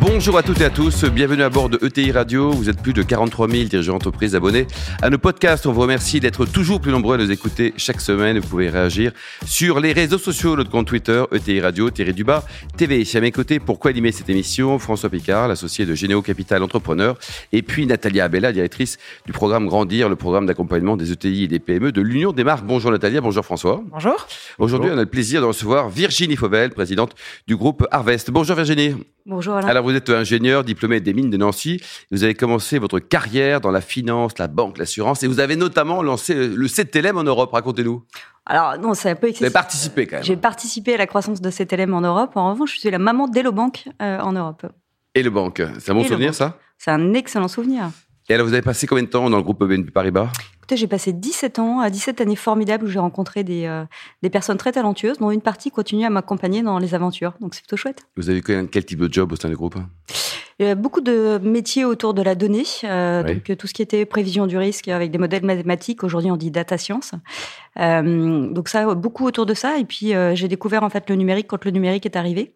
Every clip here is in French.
Bonjour à toutes et à tous, bienvenue à bord de ETI Radio. Vous êtes plus de 43 000 dirigeants d'entreprise abonnés à nos podcasts. On vous remercie d'être toujours plus nombreux à nous écouter chaque semaine. Vous pouvez réagir sur les réseaux sociaux, notre compte Twitter, ETI Radio, Thierry Duba, TV. À mes côtés, pourquoi animer cette émission François Picard, l'associé de Généo Capital Entrepreneur, et puis Natalia Abella, directrice du programme Grandir, le programme d'accompagnement des ETI et des PME de l'Union des marques. Bonjour Natalia, bonjour François. Bonjour. Aujourd'hui, on a le plaisir de recevoir Virginie Fauvel, présidente du groupe Harvest. Bonjour Virginie. Bonjour Alain. Alors vous êtes ingénieur diplômé des mines de Nancy. Vous avez commencé votre carrière dans la finance, la banque, l'assurance et vous avez notamment lancé le CTLM en Europe. Racontez-nous. Alors non, c'est un peu excessif. Vous avez participé quand même. J'ai participé à la croissance de CTLM en Europe. En revanche, je suis la maman d'Elobank euh, en Europe. Banque, c'est un bon Et souvenir ça? C'est un excellent souvenir. Et alors vous avez passé combien de temps dans le groupe BNP Paribas? Écoutez, j'ai passé 17 ans, à 17 années formidables où j'ai rencontré des, euh, des personnes très talentueuses, dont une partie continue à m'accompagner dans les aventures. Donc c'est plutôt chouette. Vous avez quel, quel type de job au sein du groupe? Il y a beaucoup de métiers autour de la donnée, euh, Oui. donc euh, tout ce qui était prévision du risque avec des modèles mathématiques. Aujourd'hui, on dit data science. Euh, donc ça, beaucoup autour de ça. Et puis euh, j'ai découvert en fait le numérique quand le numérique est arrivé.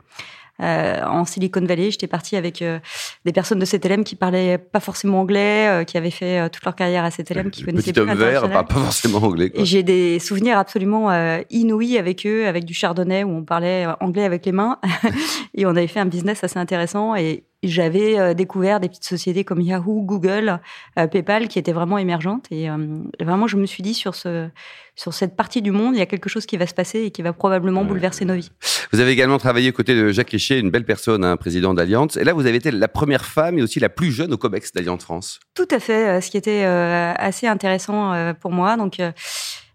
Euh, en Silicon Valley, j'étais partie avec euh, des personnes de CTLM qui parlaient pas forcément anglais, euh, qui avaient fait euh, toute leur carrière à CTLM, qui connaissaient Petit homme vert, pas, pas forcément anglais. Quoi. Et j'ai des souvenirs absolument euh, inouïs avec eux, avec du chardonnay où on parlait euh, anglais avec les mains. et on avait fait un business assez intéressant. Et j'avais euh, découvert des petites sociétés comme Yahoo, Google, euh, PayPal qui étaient vraiment émergentes. Et, euh, et vraiment, je me suis dit sur, ce, sur cette partie du monde, il y a quelque chose qui va se passer et qui va probablement Ouais. bouleverser nos vies. Vous avez également travaillé aux côtés de Jacques Richer, une belle personne, un président d'Allianz. Et là, vous avez été la première femme et aussi la plus jeune au COMEX d'Allianz France. Tout à fait, ce qui était assez intéressant pour moi. Donc,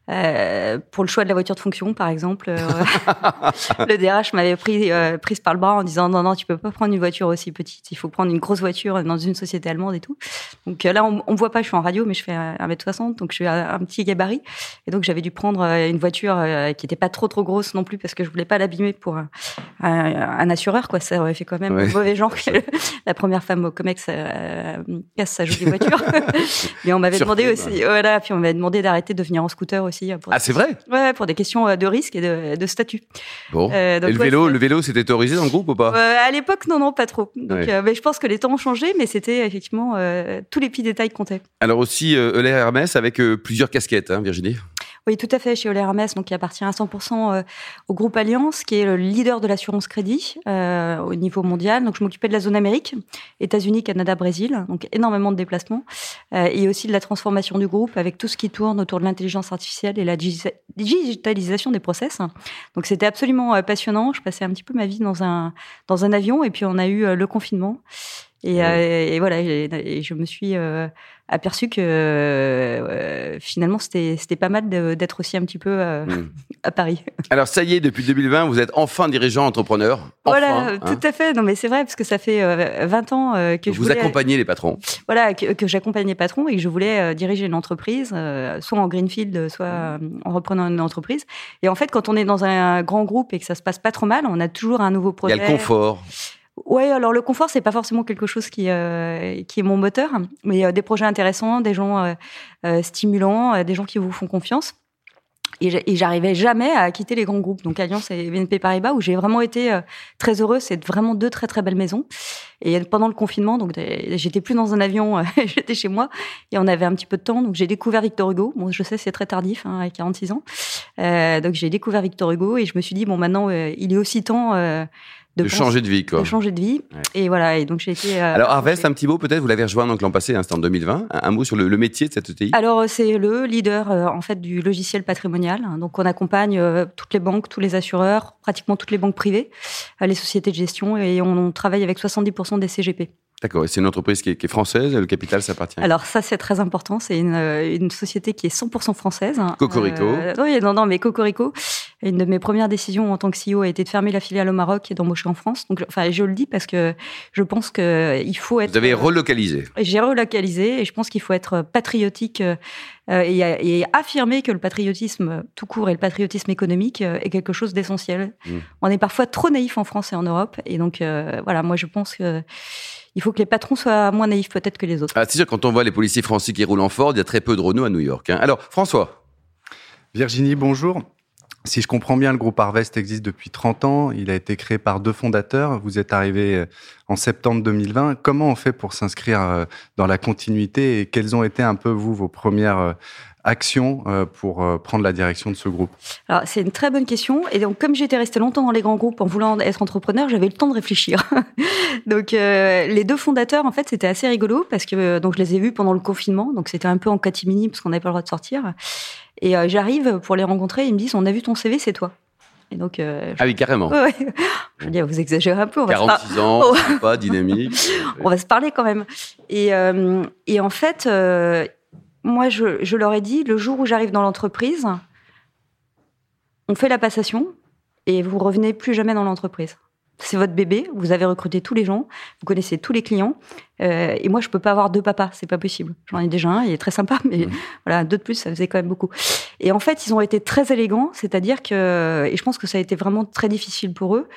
euh, pour le choix de la voiture de fonction, par exemple, euh, le DRH m'avait pris, euh, prise par le bras en disant non, non, tu peux pas prendre une voiture aussi petite. Il faut prendre une grosse voiture dans une société allemande et tout. Donc euh, là, on, on me voit pas, je suis en radio, mais je fais 1m60, donc je suis un, un petit gabarit. Et donc j'avais dû prendre une voiture qui était pas trop trop grosse non plus parce que je voulais pas l'abîmer pour un, assureur, quoi. Ça aurait fait quand même Ouais. mauvais genre que la première femme au Comex euh, casse sa jolie voiture. Mais on m'avait demandé aussi, voilà, puis on m'avait demandé d'arrêter de venir en scooter aussi. euh, Pour, Ah, c'est vrai? Ouais, pour des questions euh, de risque et de, de statut. Bon. Euh, donc, et le ouais, vélo, le vélo, c'était autorisé dans le groupe ou pas? Euh, à l'époque, non, non, pas trop. Donc, mais je pense que les temps ont changé, mais c'était effectivement tous les petits détails comptaient. Alors aussi, Euler Hermès avec plusieurs casquettes, hein, Virginie? Oui, tout à fait, chez Euler Hermès, donc qui appartient à 100% euh, au groupe Alliance, qui est le leader de l'assurance crédit euh, au niveau mondial. Donc, je m'occupais de la zone Amérique, États-Unis, Canada, Brésil, donc énormément de déplacements, euh, et aussi de la transformation du groupe avec tout ce qui tourne autour de l'intelligence artificielle et la digi- digitalisation des process. Donc, c'était absolument euh, passionnant. Je passais un petit peu ma vie dans un dans un avion, et puis on a eu euh, le confinement. Et, euh, et voilà, et, je me suis euh, aperçu que euh, finalement c'était pas mal d'être aussi un petit peu euh, Mm. à Paris. Alors ça y est, depuis 2020, vous êtes enfin dirigeant entrepreneur. Enfin, voilà, hein. tout à fait. Non mais c'est vrai parce que ça fait euh, 20 ans que je Vous voulais, accompagnez les patrons. voilà que, que j'accompagnais patron et que je voulais diriger une entreprise, soit en greenfield, soit euh, en reprenant une entreprise. Et en fait, quand on est dans un grand groupe et que ça se passe pas trop mal, on a toujours un nouveau Il y projet. a le confort. Ouais, alors le confort, c'est pas forcément quelque chose qui, euh, qui est mon moteur, mais euh, des projets intéressants, des gens euh, euh, stimulants, euh, des gens qui vous font confiance. Et j'a- et j'arrivais jamais à quitter les grands groupes, donc Alliance et BNP Paribas, où j'ai vraiment été euh, très heureuse. C'est vraiment deux très très belles maisons. Et pendant le confinement, donc j'étais plus dans un avion, j'étais chez moi, et on avait un petit peu de temps, donc j'ai découvert Victor Hugo. Bon, je sais, c'est très tardif, hein, à 46 ans. Euh, donc j'ai découvert Victor Hugo et je me suis dit bon, maintenant il est aussi temps De, changer de vie, quoi. de changer de vie. Ouais. Et voilà, et donc j'ai été. euh, Alors Harvest, un petit mot peut-être, vous l'avez rejoint donc l'an passé, hein, c'était en 2020. Un, un mot sur le, le métier de cette ETI Alors euh, c'est le leader euh, en fait du logiciel patrimonial. Donc on accompagne euh, toutes les banques, tous les assureurs, pratiquement toutes les banques privées, les sociétés de gestion et on, on travaille avec 70% des CGP. D'accord, et c'est une entreprise qui est, qui est française, le capital s'appartient. Alors ça c'est très important, c'est une, une société qui est 100% française. Cocorico. Euh, oui, non non mais Cocorico une de mes premières décisions en tant que CEO a été de fermer la filiale au Maroc et d'embaucher en France. Donc, enfin, je le dis parce que je pense qu'il faut être. Vous avez relocalisé. J'ai relocalisé et je pense qu'il faut être patriotique et, affirmer que le patriotisme tout court et le patriotisme économique est quelque chose d'essentiel. Mmh. On est parfois trop naïf en France et en Europe. Et donc, voilà, moi, je pense que il faut que les patrons soient moins naïfs peut-être que les autres. Ah, c'est sûr, quand on voit les policiers français qui roulent en Ford, il y a très peu de Renault à New York. Hein. Alors, François. Virginie, bonjour. Si je comprends bien, le groupe Harvest existe depuis 30 ans. Il a été créé par deux fondateurs. Vous êtes arrivé euh, en septembre 2020. Comment on fait pour s'inscrire euh, dans la continuité et quelles ont été un peu, vous, vos premières euh, action euh, pour euh, prendre la direction de ce groupe Alors, c'est une très bonne question. Et donc, comme j'étais resté longtemps dans les grands groupes en voulant être entrepreneur, j'avais le temps de réfléchir. donc, euh, les deux fondateurs, en fait, c'était assez rigolo parce que donc je les ai vus pendant le confinement. Donc, c'était un peu en catimini parce qu'on n'avait pas le droit de sortir. Et j'arrive pour les rencontrer. Ils me disent, on a vu ton CV, c'est toi. Et donc, ah oui, carrément. Je dis, vous exagérez un peu. On 46 ans, pas dynamique. on va se parler quand même. Et, et en fait, moi, je, leur ai dit, le jour où j'arrive dans l'entreprise, on fait la passation et vous revenez plus jamais dans l'entreprise. C'est votre bébé, vous avez recruté tous les gens, vous connaissez tous les clients, euh, et moi je peux pas avoir deux papas, c'est pas possible. J'en ai déjà un, il est très sympa, mais mmh. voilà deux de plus, ça faisait quand même beaucoup. Et en fait, ils ont été très élégants, c'est-à-dire que, et je pense que ça a été vraiment très difficile pour eux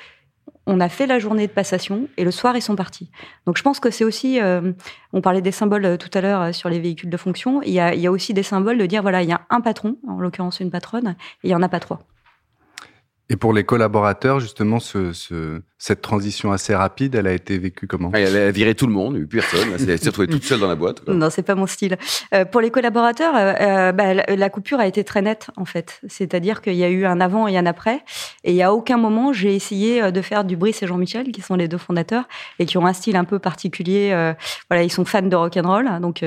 on a fait la journée de passation et le soir ils sont partis. Donc je pense que c'est aussi, euh, on parlait des symboles euh, tout à l'heure euh, sur les véhicules de fonction, il y, a, aussi des symboles de dire voilà il y a un patron, en l'occurrence une patronne, et il y en a pas trois. Et pour les collaborateurs, justement, ce, cette transition assez rapide, elle a été vécue comment? Elle a viré tout le monde, il n'y a eu personne. Elle s'est retrouvée toute seule dans la boîte. Quoi. Non, c'est pas mon style. Euh, pour les collaborateurs, euh, euh bah, la, coupure a été très nette, en fait. C'est-à-dire qu'il y a eu un avant et un après. Et il n'y a aucun moment, j'ai essayé de faire du Brice et Jean-Michel, qui sont les deux fondateurs, et qui ont un style un peu particulier. Euh, voilà, ils sont fans de rock'n'roll. Donc,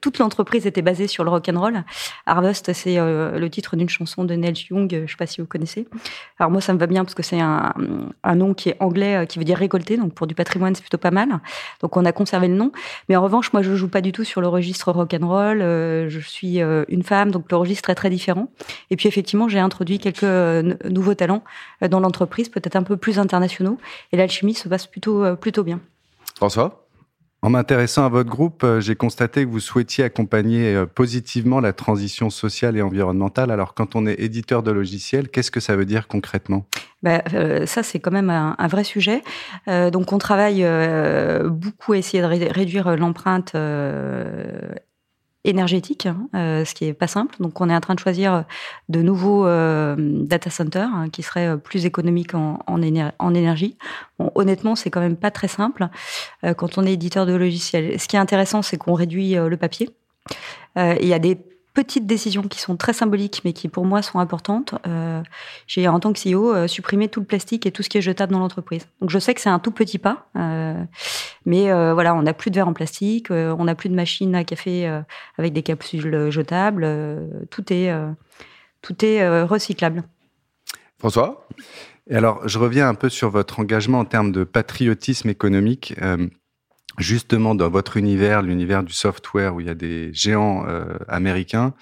toute l'entreprise était basée sur le rock'n'roll. Harvest, c'est le titre d'une chanson de Neil Young, je ne sais pas si vous connaissez. Alors moi, ça me va bien parce que c'est un, nom qui est anglais, euh, qui veut dire récolter. Donc pour du patrimoine, c'est plutôt pas mal. Donc on a conservé le nom. Mais en revanche, moi, je joue pas du tout sur le registre rock and roll. Euh, je suis euh, une femme, donc le registre est très différent. Et puis effectivement, j'ai introduit quelques nouveaux talents dans l'entreprise, peut-être un peu plus internationaux. Et l'alchimie se passe plutôt plutôt bien. François? En m'intéressant à votre groupe, j'ai constaté que vous souhaitiez accompagner positivement la transition sociale et environnementale. Alors, quand on est éditeur de logiciels, qu'est-ce que ça veut dire concrètement? Bah, euh, ça, c'est quand même un, vrai sujet. donc, on travaille beaucoup à essayer de réduire l'empreinte énergétique, hein, euh, ce qui est pas simple. Donc, on est en train de choisir euh, de nouveaux euh, data centers hein, qui seraient plus économiques en, en, énergie. Bon, honnêtement, c'est quand même pas très simple quand on est éditeur de logiciels. Ce qui est intéressant, c'est qu'on réduit le papier. Il y a des petites décisions qui sont très symboliques, mais qui pour moi sont importantes. Euh, j'ai en tant que CEO euh, supprimé tout le plastique et tout ce qui est jetable dans l'entreprise. Donc je sais que c'est un tout petit pas, euh, mais euh, voilà, on n'a plus de verre en plastique, euh, on n'a plus de machines à café euh, avec des capsules jetables. tout est tout est recyclable. François? Et alors, je reviens un peu sur votre engagement en termes de patriotisme économique justement dans votre univers, l'univers du software où il y a des géants euh, américains,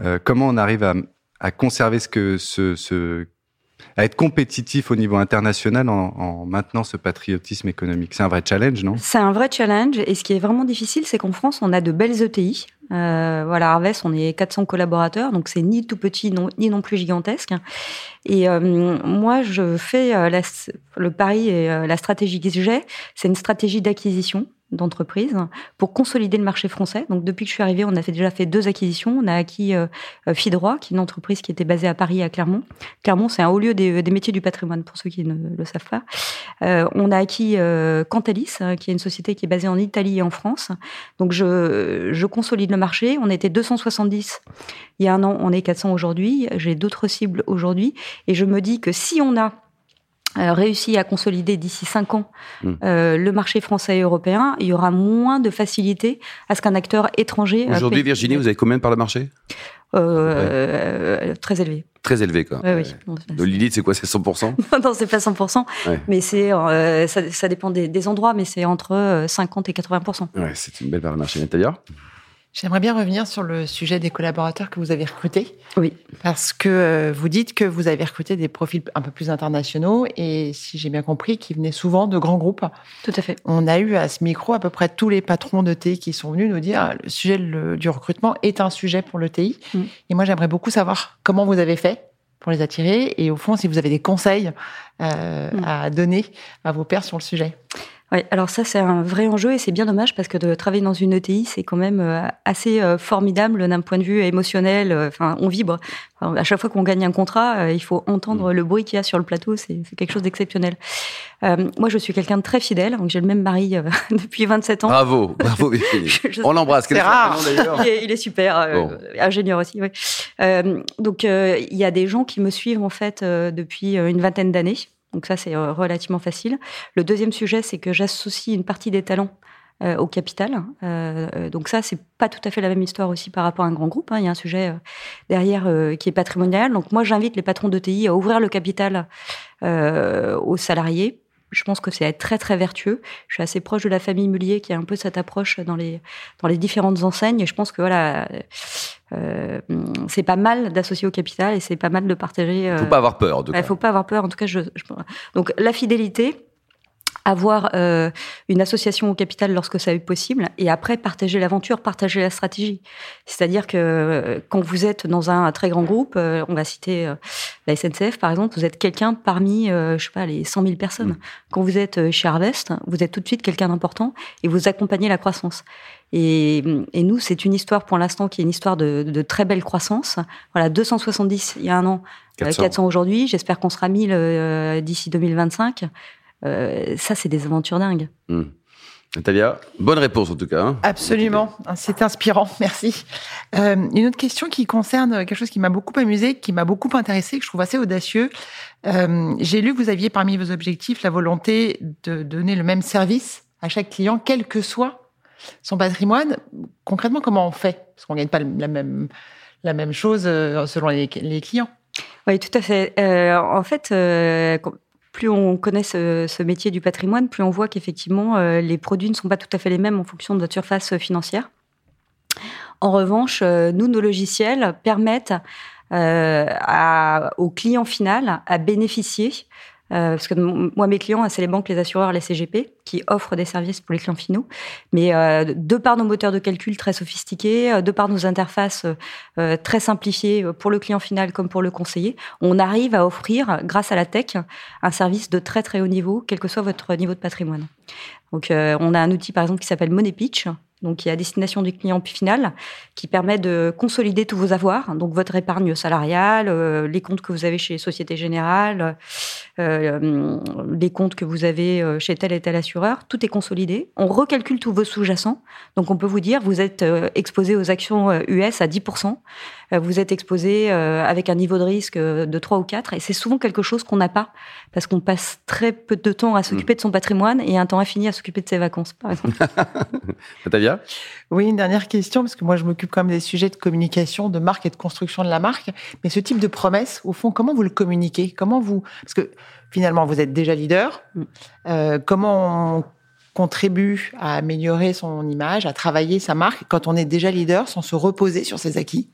euh, comment on arrive à, à, conserver ce que ce, ce à être compétitif au niveau international en, en maintenant ce patriotisme économique? C'est un vrai challenge, non? C'est un vrai challenge. Et ce qui est vraiment difficile, c'est qu'en France, on a de belles ETI. Euh, voilà, Harvest, on est 400 collaborateurs, donc c'est ni tout petit, ni non plus gigantesque. Et euh, moi, je fais euh, le pari et euh, la stratégie que j'ai, c'est une stratégie d'acquisition d'entreprise pour consolider le marché français. Donc depuis que je suis arrivée, on a déjà fait deux acquisitions. On a acquis euh, euh Fidroit, qui est une entreprise qui était basée à Paris, à Clermont. Clermont, c'est un haut lieu des, des, métiers du patrimoine, pour ceux qui ne le savent pas. Euh, on a acquis euh, Cantalis, euh, qui est une société qui est basée en Italie et en France. Donc je, consolide le marché. On était 270 il y a un an, on est 400 aujourd'hui. J'ai d'autres cibles aujourd'hui. Et je me dis que si on a euh, réussi à consolider d'ici cinq ans hmm. euh, le marché français et européen, il y aura moins de facilité à ce qu'un acteur étranger. Euh, Aujourd'hui, Virginie, vous avez combien par le marché? Euh, Très élevé. Très élevé, quoi. Oui, oui. Le Lilith, c'est quoi? C'est 100% Non, c'est pas 100%. Mais c'est, ça, ça, dépend des, des endroits, mais c'est entre 50 et 80%. Ouais, c'est une belle part de marché. Natalia J'aimerais bien revenir sur le sujet des collaborateurs que vous avez recrutés. Oui. Parce que euh, vous dites que vous avez recruté des profils un peu plus internationaux et, si j'ai bien compris, qui venaient souvent de grands groupes. Tout à fait. On a eu à ce micro à peu près tous les patrons de TI qui sont venus nous dire ah, le sujet du recrutement est un sujet pour le TI. Mm. Et moi, j'aimerais beaucoup savoir comment vous avez fait pour les attirer et au fond, si vous avez des conseils euh, mm. à donner à vos pairs sur le sujet. Oui, alors ça c'est un vrai enjeu et c'est bien dommage parce que de travailler dans une ETI c'est quand même euh, assez euh, formidable d'un point de vue émotionnel. Euh, enfin, on vibre. à chaque fois qu'on gagne un contrat, il faut entendre mm. le bruit qu'il y a sur le plateau. C'est quelque chose d'exceptionnel. moi, je suis quelqu'un de très fidèle. Donc j'ai le même mari depuis 27 ans. Bravo, bravo. on l'embrasse. C'est rare. Il est, il est super, ingénieur aussi. Oui. donc il y a des gens qui me suivent en fait depuis une vingtaine d'années. Donc ça, c'est euh, relativement facile. Le deuxième sujet, c'est que j'associe une partie des talents euh, au capital. Euh, donc ça, c'est pas tout à fait la même histoire aussi par rapport à un grand groupe. Hein. Il y a un sujet derrière qui est patrimonial. Donc moi, j'invite les patrons de TI à ouvrir le capital aux salariés je pense que c'est très très vertueux. Je suis assez proche de la famille Mullier qui a un peu cette approche dans les dans les différentes enseignes. Et je pense que voilà, euh, c'est pas mal d'associer au capital et c'est pas mal de partager. Il faut pas avoir peur. Il faut pas avoir peur. En tout cas, je, je... donc la fidélité avoir euh, une association au capital lorsque ça est possible, et après partager l'aventure, partager la stratégie. C'est-à-dire que euh, quand vous êtes dans un très grand groupe, euh, on va citer la SNCF par exemple, vous êtes quelqu'un parmi, je sais pas, les 100 000 personnes. Mmh. Quand vous êtes chez Harvest, vous êtes tout de suite quelqu'un d'important et vous accompagnez la croissance. Et, et nous, c'est une histoire pour l'instant qui est une histoire de, de, très belle croissance. Voilà, 270 il y a un an, 400, 400 aujourd'hui. J'espère qu'on sera 1000 d'ici 2025. Euh, ça, c'est des aventures dingues. Hmm. Natalia, bonne réponse en tout cas. Hein. Absolument, c'est inspirant, merci. Euh, une autre question qui concerne quelque chose qui m'a beaucoup amusé, qui m'a beaucoup intéressé, que je trouve assez audacieux. Euh, j'ai lu que vous aviez parmi vos objectifs la volonté de donner le même service à chaque client, quel que soit son patrimoine. Concrètement, comment on fait? Parce qu'on ne gagne pas la même, la même chose selon les, clients. Oui, tout à fait. en fait, plus on connaît ce, métier du patrimoine, plus on voit qu'effectivement, euh, les produits ne sont pas tout à fait les mêmes en fonction de votre surface euh, financière. En revanche, euh, nous, nos logiciels permettent au client final à bénéficier euh, parce que moi, mes clients, c'est les banques, les assureurs, les CGP, qui offrent des services pour les clients finaux. Mais euh, de par nos moteurs de calcul très sophistiqués, euh, de par nos interfaces très simplifiées pour le client final comme pour le conseiller, on arrive à offrir, grâce à la tech, un service de très très haut niveau, quel que soit votre niveau de patrimoine. Donc, on a un outil, par exemple, qui s'appelle Money Pitch, donc qui est à destination du client final, qui permet de consolider tous vos avoirs, donc votre épargne salariale, euh, les comptes que vous avez chez Société Générale, euh, les comptes que vous avez euh, chez tel et tel assureur, tout est consolidé. On recalcule tous vos sous-jacents, donc on peut vous dire vous êtes exposé aux actions US à 10%, vous êtes exposé avec un niveau de risque de 3 ou 4, et c'est souvent quelque chose qu'on n'a pas, parce qu'on passe très peu de temps à s'occuper de son patrimoine et un temps infini à s'occuper de ses vacances, par exemple. Oui, une dernière question, parce que moi, je m'occupe quand même des sujets de communication, de marque et de construction de la marque. Mais ce type de promesse, au fond, comment vous le communiquez? Comment vous... Parce que finalement, vous êtes déjà leader. Mm. Euh, comment on contribue à améliorer son image, à travailler sa marque quand on est déjà leader sans se reposer sur ses acquis?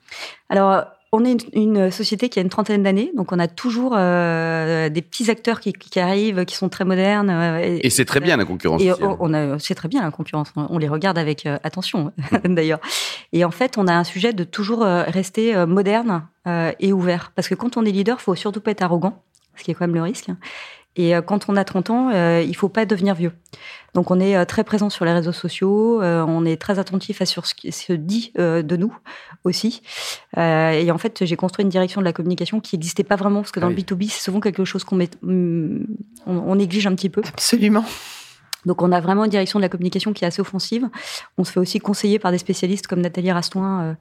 Alors, on est une, société qui a une trentaine d'années, donc on a toujours euh, des petits acteurs qui, arrivent, qui sont très modernes. Euh, et, c'est très bien la concurrence. Et on a, c'est très bien la concurrence. On les regarde avec euh, attention, d'ailleurs. Et en fait, on a un sujet de toujours rester moderne et ouvert, parce que quand on est leader, faut surtout pas être arrogant, ce qui est quand même le risque. Et quand on a 30 ans, il faut pas devenir vieux. Donc on est euh, très présent sur les réseaux sociaux, on est très attentif à sur ce qui se dit de nous aussi. et en fait, j'ai construit une direction de la communication qui n'existait pas vraiment parce que dans le B2B, c'est souvent quelque chose qu'on met, mm, on, néglige un petit peu. Absolument. Donc on a vraiment une direction de la communication qui est assez offensive. On se fait aussi conseiller par des spécialistes comme Nathalie Rastoin,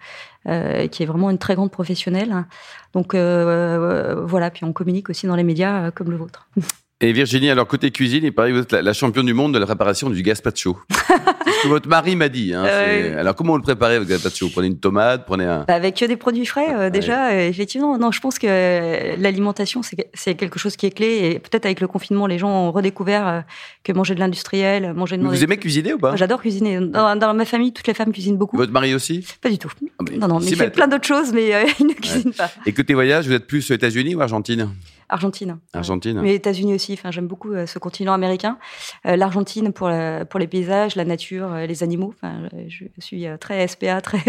qui est vraiment une très grande professionnelle. Donc voilà, puis on communique aussi dans les médias comme le vôtre. Et Virginie, alors côté cuisine, il paraît que vous êtes la, championne du monde de la préparation du gazpacho. que votre mari m'a dit. Hein, Euh, Alors, comment on le préparait avec gazpacho? Vous prenez une tomate, prenez un. Bah, Avec que des produits frais, euh, déjà, euh, effectivement. Non, je pense que euh, l'alimentation, c'est quelque chose qui est clé. Et peut-être avec le confinement, les gens ont redécouvert euh, que manger de l'industriel, manger de Mais Vous aimez cuisiner ou pas? J'adore cuisiner. Dans, dans ma famille, toutes les femmes cuisinent beaucoup. Votre mari aussi? Pas du tout. Ah, Non, non, mais il fait plein d'autres choses, mais euh, il ne cuisine pas. Et côté voyage, vous êtes plus aux États-Unis ou Argentine? Argentine. Argentine. Mais États-Unis aussi. Enfin, j'aime beaucoup euh, ce continent américain. Euh, L'Argentine pour la- pour les paysages, la nature, euh, les animaux. Enfin, je suis très SPA, très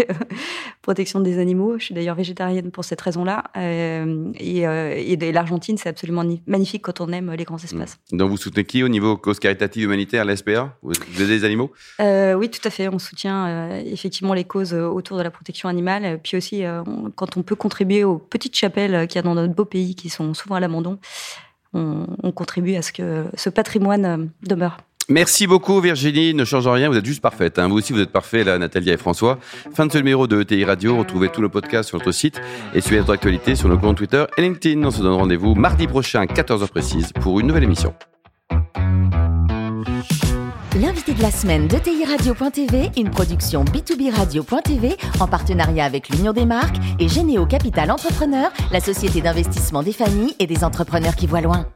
protection des animaux. Je suis d'ailleurs végétarienne pour cette raison-là. Et et l'Argentine, c'est absolument ni- magnifique quand on aime les grands espaces. Donc, vous soutenez qui au niveau cause caritative humanitaire, la SPA Vous aidez les animaux? Euh, oui, tout à fait. On soutient effectivement les causes autour de la protection animale. Puis aussi, quand on peut contribuer aux petites chapelles qu'il y a dans notre beau pays, qui sont souvent à on, on contribue à ce que ce patrimoine euh, demeure. Merci beaucoup Virginie, ne change rien, vous êtes juste parfaite. hein. Vous aussi vous êtes parfait là, Nathalie et François. Fin de ce numéro de ETI Radio, retrouvez tout le podcast sur notre site et suivez notre actualité sur nos comptes Twitter et LinkedIn. On se donne rendez-vous mardi prochain, 14h précise, pour une nouvelle émission. L'invité de la semaine de TI Radio.tv, une production B2B Radio.tv en partenariat avec l'Union des marques et Généo Capital Entrepreneur, la société d'investissement des familles et des entrepreneurs qui voient loin.